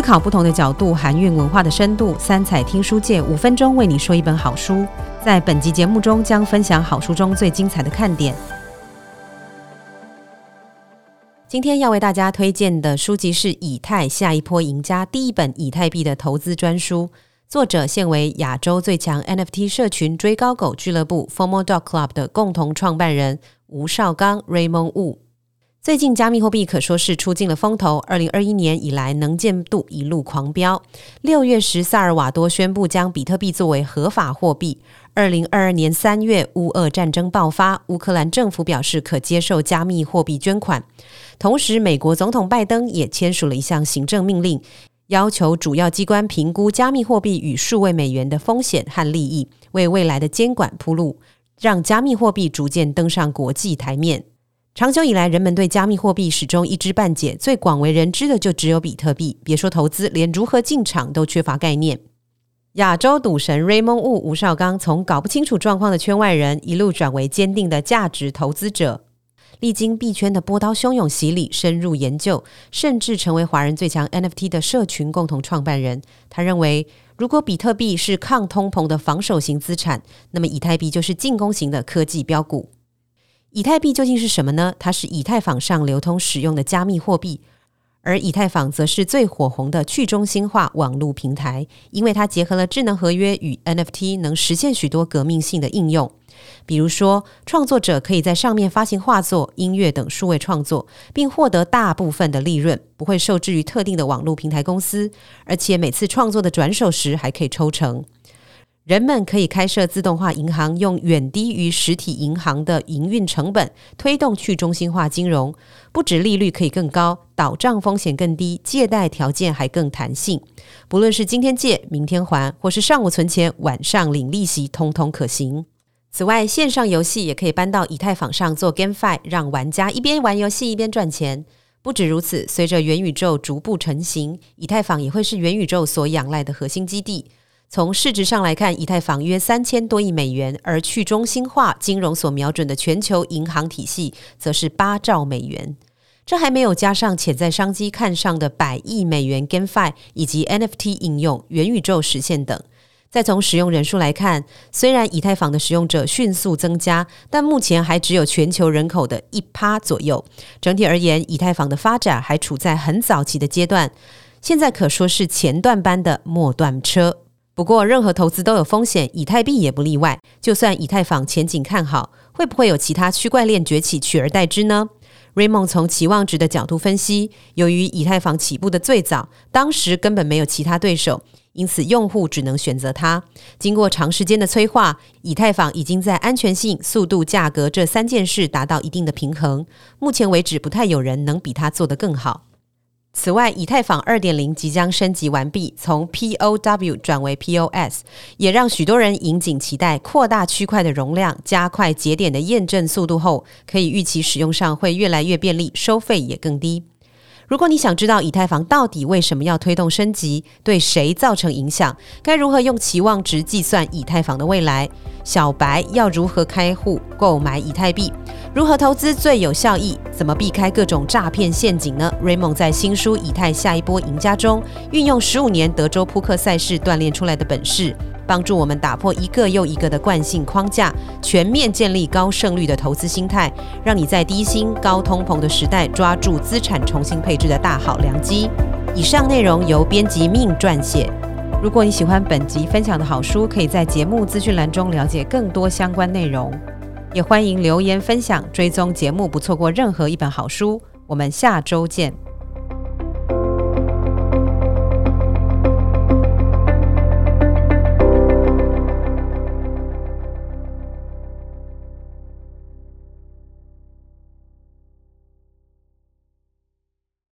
思考不同的角度，含蕴文化的深度。三彩听书界五分钟为你说一本好书。在本集节目中，将分享好书中最精彩的看点。今天要为大家推荐的书籍是《以太下一波赢家》第一本以太币的投资专书，作者现为亚洲最强 NFT 社群追高狗俱乐部 （Formal Dog Club） 的共同创办人吴少刚 （Raymond Wu）。最近加密货币可说是出尽了风头。二零二一年以来，能见度一路狂飙。六月时，萨尔瓦多宣布将比特币作为合法货币。二零二二年三月，乌俄战争爆发，乌克兰政府表示可接受加密货币捐款。同时，美国总统拜登也签署了一项行政命令，要求主要机关评估加密货币与数位美元的风险和利益，为未来的监管铺路，让加密货币逐渐登上国际台面。长久以来，人们对加密货币始终一知半解，最广为人知的就只有比特币。别说投资，连如何进场都缺乏概念。亚洲赌神 Raymond Wu 吴少刚从搞不清楚状况的圈外人，一路转为坚定的价值投资者，历经币圈的波涛汹涌洗礼，深入研究，甚至成为华人最强 NFT 的社群共同创办人。他认为，如果比特币是抗通膨的防守型资产，那么以太币就是进攻型的科技标股。以太币究竟是什么呢？它是以太坊上流通使用的加密货币，而以太坊则是最火红的去中心化网络平台，因为它结合了智能合约与 NFT，能实现许多革命性的应用。比如说，创作者可以在上面发行画作、音乐等数位创作，并获得大部分的利润，不会受制于特定的网络平台公司，而且每次创作的转手时还可以抽成。人们可以开设自动化银行，用远低于实体银行的营运成本，推动去中心化金融。不止利率可以更高，倒账风险更低，借贷条件还更弹性。不论是今天借、明天还，或是上午存钱、晚上领利息，通通可行。此外，线上游戏也可以搬到以太坊上做 GameFi，让玩家一边玩游戏一边赚钱。不止如此，随着元宇宙逐步成型，以太坊也会是元宇宙所仰赖的核心基地。从市值上来看，以太坊约三千多亿美元，而去中心化金融所瞄准的全球银行体系则是八兆美元。这还没有加上潜在商机看上的百亿美元 GameFi 以及 NFT 应用、元宇宙实现等。再从使用人数来看，虽然以太坊的使用者迅速增加，但目前还只有全球人口的一趴左右。整体而言，以太坊的发展还处在很早期的阶段，现在可说是前段班的末段车。不过，任何投资都有风险，以太币也不例外。就算以太坊前景看好，会不会有其他区块链崛起取而代之呢？Raymond 从期望值的角度分析，由于以太坊起步的最早，当时根本没有其他对手，因此用户只能选择它。经过长时间的催化，以太坊已经在安全性、速度、价格这三件事达到一定的平衡。目前为止，不太有人能比它做得更好。此外，以太坊二点零即将升级完毕，从 POW 转为 POS，也让许多人引颈期待扩大区块的容量、加快节点的验证速度后，可以预期使用上会越来越便利，收费也更低。如果你想知道以太坊到底为什么要推动升级，对谁造成影响，该如何用期望值计算以太坊的未来，小白要如何开户购买以太币？如何投资最有效益？怎么避开各种诈骗陷阱呢？Raymond 在新书《以太下一波赢家》中，运用十五年德州扑克赛事锻炼出来的本事，帮助我们打破一个又一个的惯性框架，全面建立高胜率的投资心态，让你在低薪、高通膨的时代抓住资产重新配置的大好良机。以上内容由编辑命撰写。如果你喜欢本集分享的好书，可以在节目资讯栏中了解更多相关内容。也欢迎留言分享，追踪节目，不错过任何一本好书。我们下周见。